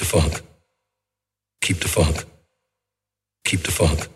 the funk. Keep the funk. Keep the funk.